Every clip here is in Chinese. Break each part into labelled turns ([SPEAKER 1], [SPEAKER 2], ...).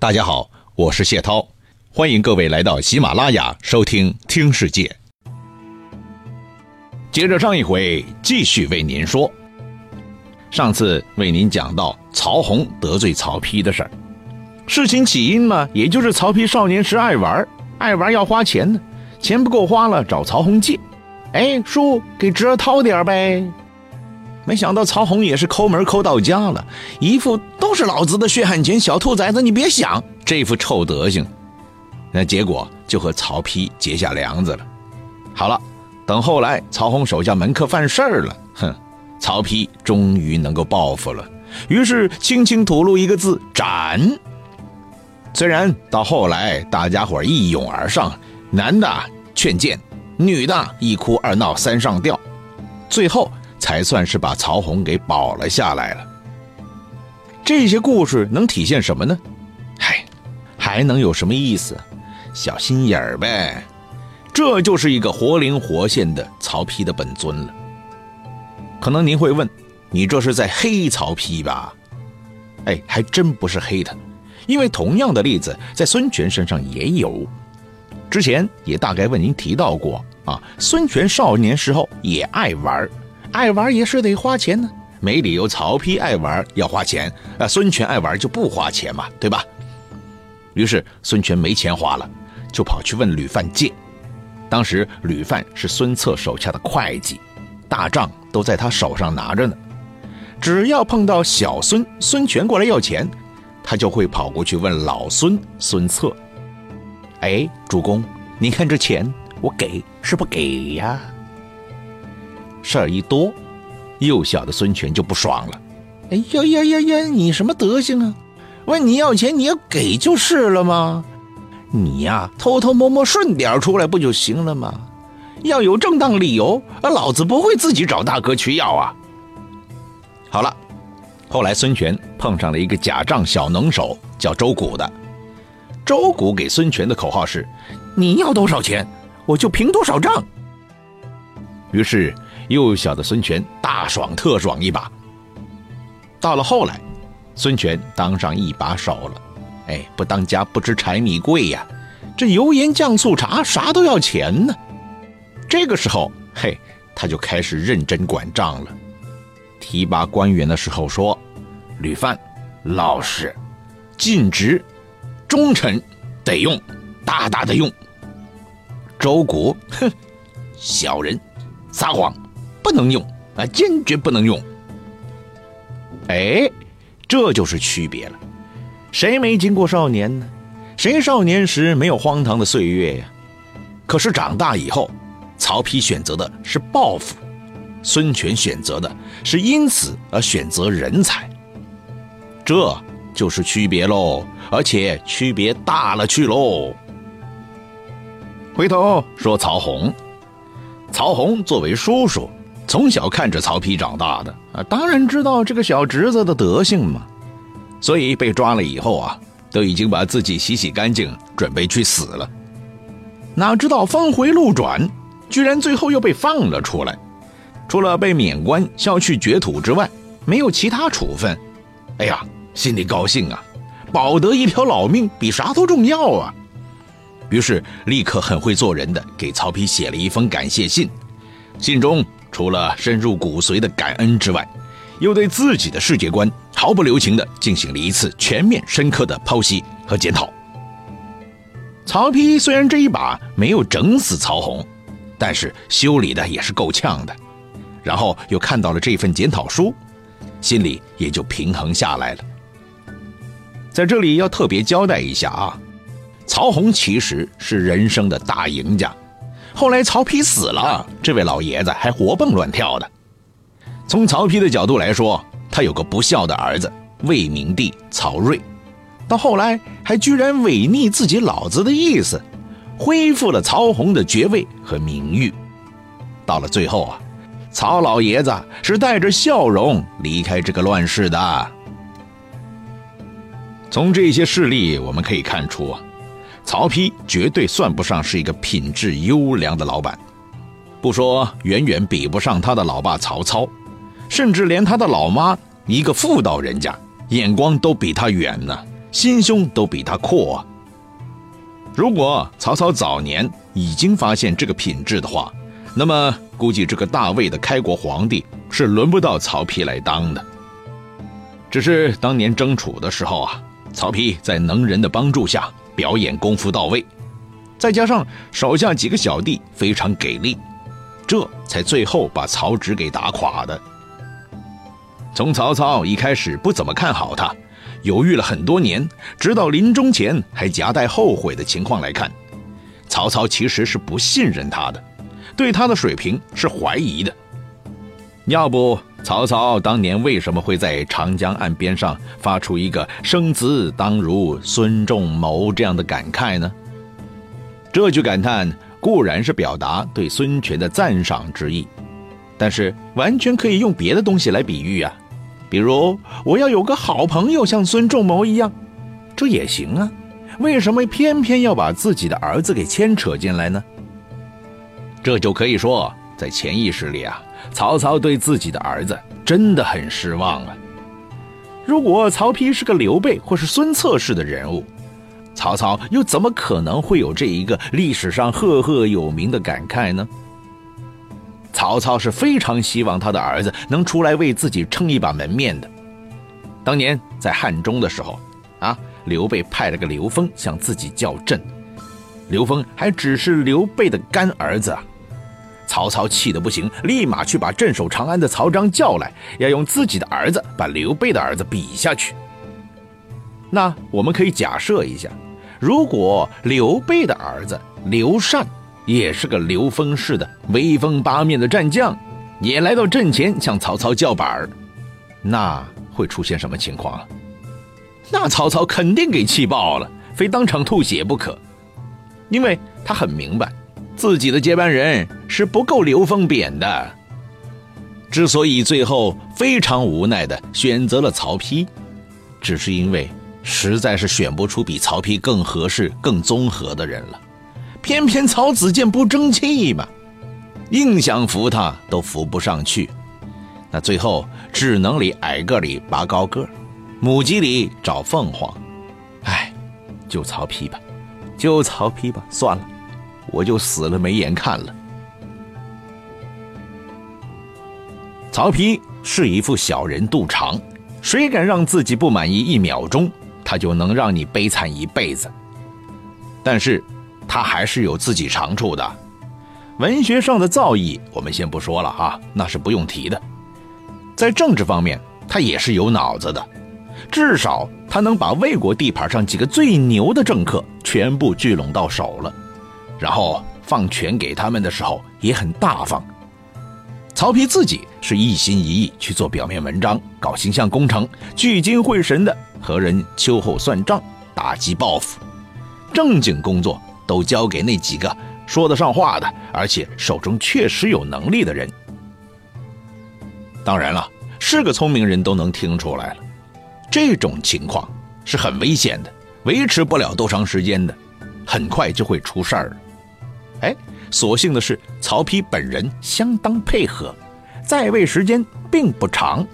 [SPEAKER 1] 大家好，我是谢涛，欢迎各位来到喜马拉雅收听《听世界》。接着上一回，继续为您说。上次为您讲到曹洪得罪曹丕的事儿，事情起因嘛，也就是曹丕少年时爱玩，爱玩要花钱呢，钱不够花了，找曹洪借。哎，叔，给侄儿掏点呗。没想到曹洪也是抠门抠到家了，一副都是老子的血汗钱，小兔崽子你别想，这副臭德行，那结果就和曹丕结下梁子了。好了，等后来曹洪手下门客犯事儿了，哼，曹丕终于能够报复了，于是轻轻吐露一个字：斩。虽然到后来大家伙一拥而上，男的劝谏，女的一哭二闹三上吊，最后。才算是把曹洪给保了下来了。这些故事能体现什么呢？嗨，还能有什么意思？小心眼儿呗。这就是一个活灵活现的曹丕的本尊了。可能您会问，你这是在黑曹丕吧？哎，还真不是黑他，因为同样的例子在孙权身上也有。之前也大概为您提到过啊，孙权少年时候也爱玩爱玩也是得花钱呢，没理由曹丕爱玩要花钱，啊，孙权爱玩就不花钱嘛，对吧？于是孙权没钱花了，就跑去问吕范借。当时吕范是孙策手下的会计，大账都在他手上拿着呢。只要碰到小孙孙权过来要钱，他就会跑过去问老孙孙策：“哎，主公，你看这钱我给是不给呀？”事儿一多，幼小的孙权就不爽了。哎呀呀呀呀！你什么德行啊？问你要钱，你要给就是了吗？你呀，偷偷摸摸顺点出来不就行了吗？要有正当理由，老子不会自己找大哥去要啊。好了，后来孙权碰上了一个假账小能手，叫周谷的。周谷给孙权的口号是：你要多少钱，我就平多少账。于是。幼小的孙权大爽特爽一把。到了后来，孙权当上一把手了，哎，不当家不知柴米贵呀，这油盐酱醋茶啥都要钱呢。这个时候，嘿，他就开始认真管账了。提拔官员的时候说：“吕范，老实、尽职、忠臣，得用，大大的用。”周谷，哼，小人，撒谎。不能用啊！坚决不能用。哎，这就是区别了。谁没经过少年呢？谁少年时没有荒唐的岁月呀？可是长大以后，曹丕选择的是报复，孙权选择的是因此而选择人才。这就是区别喽，而且区别大了去喽。回头说曹洪，曹洪作为叔叔。从小看着曹丕长大的啊，当然知道这个小侄子的德性嘛，所以被抓了以后啊，都已经把自己洗洗干净，准备去死了。哪知道峰回路转，居然最后又被放了出来，除了被免官、削去爵土之外，没有其他处分。哎呀，心里高兴啊，保得一条老命比啥都重要啊！于是立刻很会做人的给曹丕写了一封感谢信，信中。除了深入骨髓的感恩之外，又对自己的世界观毫不留情地进行了一次全面深刻的剖析和检讨。曹丕虽然这一把没有整死曹洪，但是修理的也是够呛的。然后又看到了这份检讨书，心里也就平衡下来了。在这里要特别交代一下啊，曹洪其实是人生的大赢家。后来曹丕死了，这位老爷子还活蹦乱跳的。从曹丕的角度来说，他有个不孝的儿子魏明帝曹睿，到后来还居然违逆自己老子的意思，恢复了曹洪的爵位和名誉。到了最后啊，曹老爷子是带着笑容离开这个乱世的。从这些事例我们可以看出啊。曹丕绝对算不上是一个品质优良的老板，不说远远比不上他的老爸曹操，甚至连他的老妈一个妇道人家眼光都比他远呢，心胸都比他阔啊。如果曹操早年已经发现这个品质的话，那么估计这个大魏的开国皇帝是轮不到曹丕来当的。只是当年争楚的时候啊，曹丕在能人的帮助下表演功夫到位，再加上手下几个小弟非常给力，这才最后把曹植给打垮的。从曹操一开始不怎么看好他。犹豫了很多年，直到临终前还夹带后悔的情况来看，曹操其实是不信任他的，对他的水平是怀疑的。要不，曹操当年为什么会在长江岸边上发出一个“生子当如孙仲谋”这样的感慨呢？这句感叹固然是表达对孙权的赞赏之意，但是完全可以用别的东西来比喻啊。比如我要有个好朋友像孙仲谋一样，这也行啊。为什么偏偏要把自己的儿子给牵扯进来呢？这就可以说，在潜意识里啊，曹操对自己的儿子真的很失望啊。如果曹丕是个刘备或是孙策式的人物，曹操又怎么可能会有这一个历史上赫赫有名的感慨呢？曹操是非常希望他的儿子能出来为自己撑一把门面的。当年在汉中的时候，啊，刘备派了个刘封向自己叫阵，刘封还只是刘备的干儿子啊。曹操气得不行，立马去把镇守长安的曹彰叫来，要用自己的儿子把刘备的儿子比下去。那我们可以假设一下，如果刘备的儿子刘禅。也是个刘封式的威风八面的战将，也来到阵前向曹操叫板儿，那会出现什么情况啊？那曹操肯定给气爆了，非当场吐血不可，因为他很明白，自己的接班人是不够刘封贬的。之所以最后非常无奈的选择了曹丕，只是因为实在是选不出比曹丕更合适、更综合的人了。偏偏曹子建不争气嘛，硬想扶他都扶不上去，那最后只能里矮个里拔高个，母鸡里找凤凰。哎，就曹丕吧，就曹丕吧，算了，我就死了没眼看了。曹丕是一副小人肚肠，谁敢让自己不满意一秒钟，他就能让你悲惨一辈子。但是。他还是有自己长处的，文学上的造诣我们先不说了啊，那是不用提的。在政治方面，他也是有脑子的，至少他能把魏国地盘上几个最牛的政客全部聚拢到手了，然后放权给他们的时候也很大方。曹丕自己是一心一意去做表面文章，搞形象工程，聚精会神的和人秋后算账，打击报复，正经工作。都交给那几个说得上话的，而且手中确实有能力的人。当然了，是个聪明人都能听出来了，这种情况是很危险的，维持不了多长时间的，很快就会出事儿。哎，所幸的是，曹丕本人相当配合，在位时间并不长。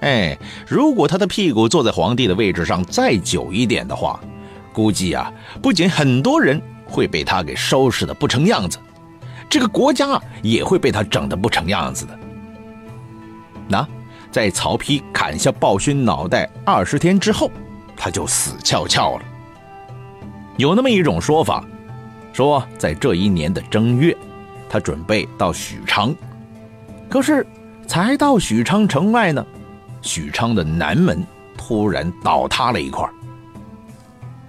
[SPEAKER 1] 哎，如果他的屁股坐在皇帝的位置上再久一点的话，估计啊，不仅很多人。会被他给收拾的不成样子，这个国家也会被他整的不成样子的。那在曹丕砍下暴君脑袋二十天之后，他就死翘翘了。有那么一种说法，说在这一年的正月，他准备到许昌，可是才到许昌城外呢，许昌的南门突然倒塌了一块。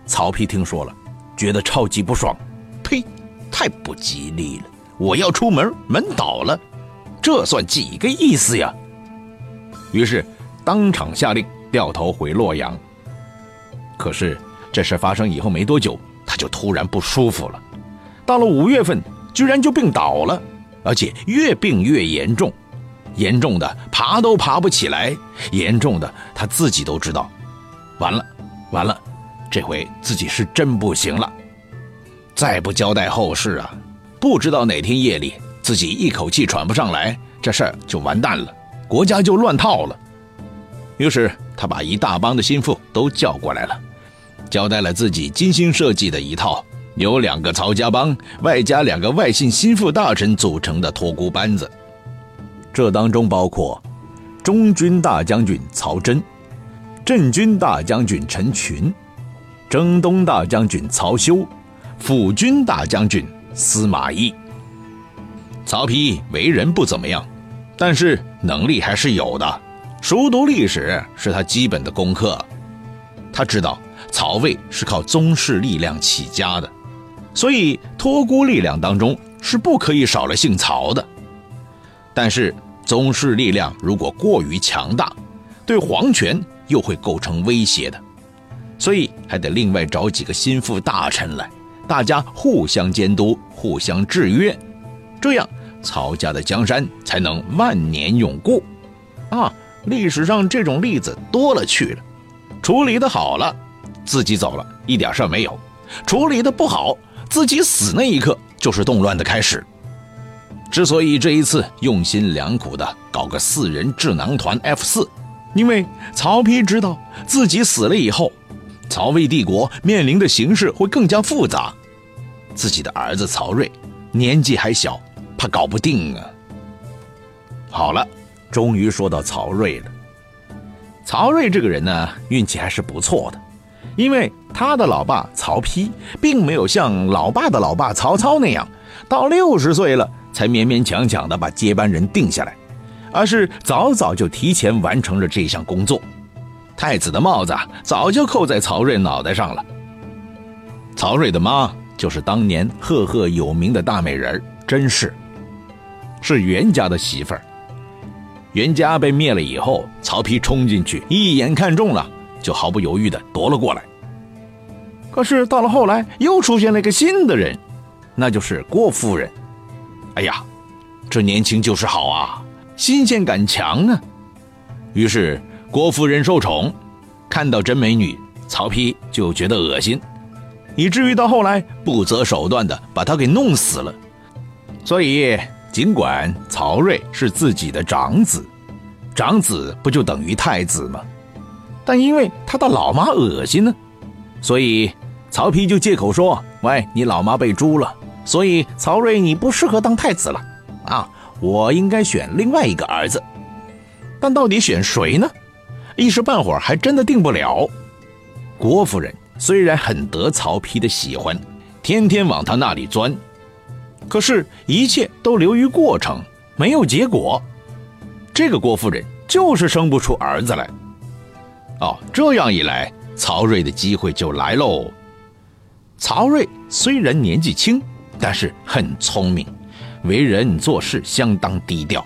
[SPEAKER 1] 曹丕听说了。觉得超级不爽，呸！太不吉利了！我要出门，门倒了，这算几个意思呀？于是当场下令掉头回洛阳。可是这事发生以后没多久，他就突然不舒服了。到了五月份，居然就病倒了，而且越病越严重，严重的爬都爬不起来，严重的他自己都知道。完了，完了！这回自己是真不行了，再不交代后事啊，不知道哪天夜里自己一口气喘不上来，这事儿就完蛋了，国家就乱套了。于是他把一大帮的心腹都叫过来了，交代了自己精心设计的一套由两个曹家帮外加两个外姓心腹大臣组成的托孤班子。这当中包括中军大将军曹真、镇军大将军陈群、征东大将军曹休、辅军大将军司马懿。曹丕为人不怎么样，但是能力还是有的。熟读历史是他基本的功课。他知道曹魏是靠宗室力量起家的，所以托孤力量当中是不可以少了姓曹的。但是。宗室力量如果过于强大，对皇权又会构成威胁的，所以还得另外找几个心腹大臣来，大家互相监督、互相制约，这样曹家的江山才能万年永固。啊，历史上这种例子多了去了，处理的好了，自己走了一点事没有；处理的不好，自己死那一刻就是动乱的开始。之所以这一次用心良苦的搞个四人智囊团 F 四，因为曹丕知道自己死了以后，曹魏帝国面临的形势会更加复杂。自己的儿子曹睿年纪还小，怕搞不定啊。好了，终于说到曹睿了。曹睿这个人呢，运气还是不错的，因为他的老爸曹丕并没有像老爸的老爸曹操那样，到六十岁了。才勉勉强强地把接班人定下来，而是早早就提前完成了这项工作。太子的帽子早就扣在曹睿脑袋上了。曹睿的妈就是当年赫赫有名的大美人甄氏，是袁家的媳妇儿。袁家被灭了以后，曹丕冲进去，一眼看中了，就毫不犹豫地夺了过来。可是到了后来，又出现了一个新的人，那就是郭夫人。哎呀，这年轻就是好啊，新鲜感强啊！于是郭夫人受宠，看到真美女，曹丕就觉得恶心，以至于到后来不择手段的把她给弄死了。所以，尽管曹睿是自己的长子，长子不就等于太子吗？但因为他的老妈恶心呢，所以曹丕就借口说：“喂，你老妈被诛了。”所以曹睿，你不适合当太子了，啊，我应该选另外一个儿子，但到底选谁呢？一时半会儿还真的定不了。郭夫人虽然很得曹丕的喜欢，天天往他那里钻，可是，一切都流于过程，没有结果。这个郭夫人就是生不出儿子来。哦，这样一来，曹睿的机会就来喽。曹睿虽然年纪轻。但是很聪明，为人做事相当低调，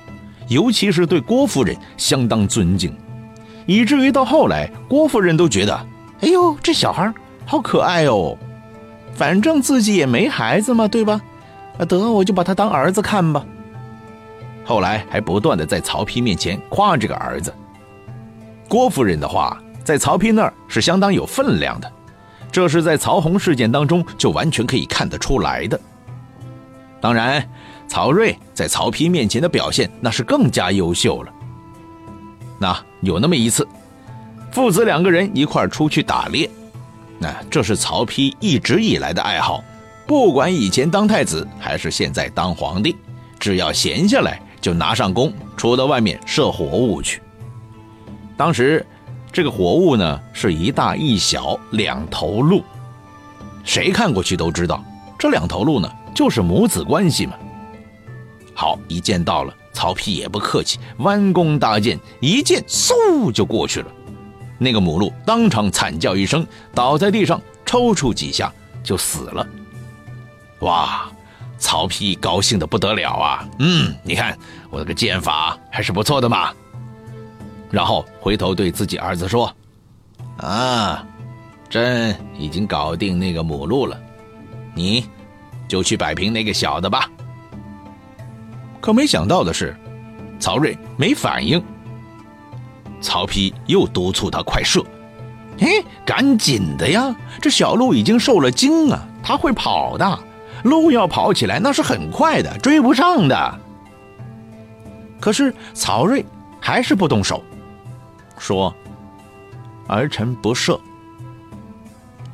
[SPEAKER 1] 尤其是对郭夫人相当尊敬，以至于到后来，郭夫人都觉得，哎呦，这小孩好可爱哦，反正自己也没孩子嘛，对吧？啊，得我就把他当儿子看吧。后来还不断的在曹丕面前夸这个儿子。郭夫人的话在曹丕那儿是相当有分量的，这是在曹洪事件当中就完全可以看得出来的。当然，曹睿在曹丕面前的表现那是更加优秀了。那有那么一次，父子两个人一块出去打猎，那这是曹丕一直以来的爱好，不管以前当太子还是现在当皇帝，只要闲下来就拿上弓，出到外面射火物去。当时，这个火物呢是一大一小两头鹿，谁看过去都知道，这两头鹿呢。就是母子关系嘛。好，一见到了，曹丕也不客气，弯弓搭箭，一箭嗖就过去了。那个母鹿当场惨叫一声，倒在地上，抽搐几下就死了。哇，曹丕高兴的不得了啊！嗯，你看我这个剑法还是不错的嘛。然后回头对自己儿子说：“啊，朕已经搞定那个母鹿了，你。”就去摆平那个小的吧。可没想到的是，曹睿没反应。曹丕又督促他快射，嘿，赶紧的呀！这小鹿已经受了惊啊，它会跑的。鹿要跑起来那是很快的，追不上的。可是曹睿还是不动手，说：“儿臣不赦。”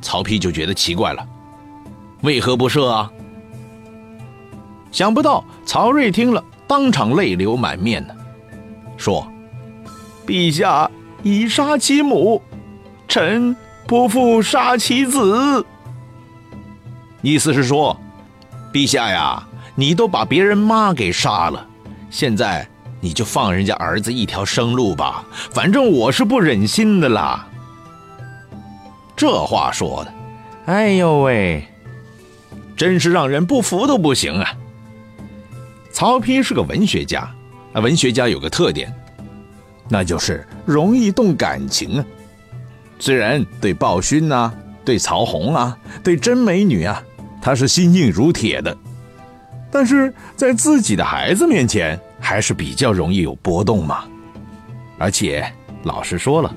[SPEAKER 1] 曹丕就觉得奇怪了，为何不赦啊？想不到曹睿听了，当场泪流满面呢，说：“陛下已杀其母，臣不复杀其子。”意思是说，陛下呀，你都把别人妈给杀了，现在你就放人家儿子一条生路吧，反正我是不忍心的啦。这话说的，哎呦喂，真是让人不服都不行啊！曹丕是个文学家，啊，文学家有个特点，那就是容易动感情啊。虽然对鲍勋呐，对曹洪啊，对真美女啊，他是心硬如铁的，但是在自己的孩子面前，还是比较容易有波动嘛。而且老实说了，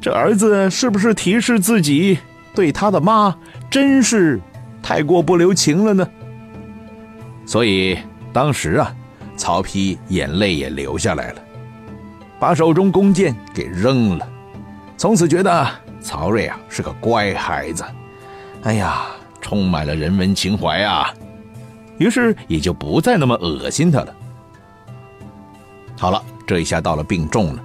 [SPEAKER 1] 这儿子是不是提示自己对他的妈真是太过不留情了呢？所以。当时啊，曹丕眼泪也流下来了，把手中弓箭给扔了，从此觉得曹睿啊是个乖孩子，哎呀，充满了人文情怀啊，于是也就不再那么恶心他了。好了，这一下到了病重了，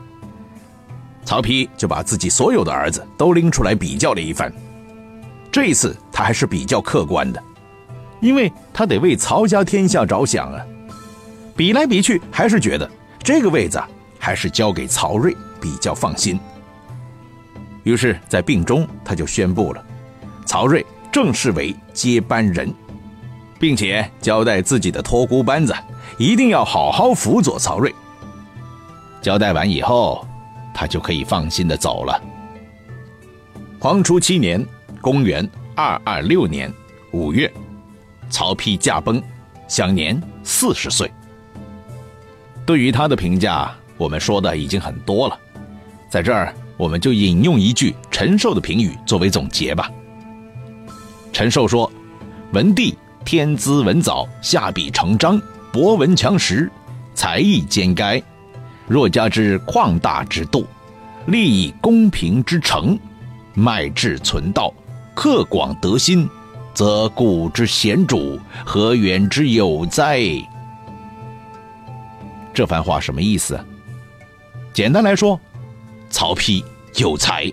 [SPEAKER 1] 曹丕就把自己所有的儿子都拎出来比较了一番，这一次他还是比较客观的。因为他得为曹家天下着想啊，比来比去还是觉得这个位子还是交给曹睿比较放心。于是，在病中他就宣布了，曹睿正式为接班人，并且交代自己的托孤班子一定要好好辅佐曹睿。交代完以后，他就可以放心的走了。黄初七年，公元二二六年五月。曹丕驾崩，享年四十岁。对于他的评价，我们说的已经很多了，在这儿我们就引用一句陈寿的评语作为总结吧。陈寿说：“文帝天资文藻，下笔成章，博闻强识，才艺兼该。若加之旷大之度，立以公平之诚，迈志存道，克广德心。”则古之贤主何远之有哉？这番话什么意思？简单来说，曹丕有才，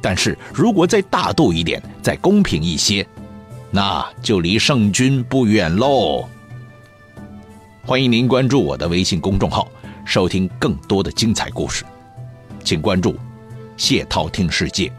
[SPEAKER 1] 但是如果再大度一点，再公平一些，那就离圣君不远喽。欢迎您关注我的微信公众号，收听更多的精彩故事。请关注谢涛听世界。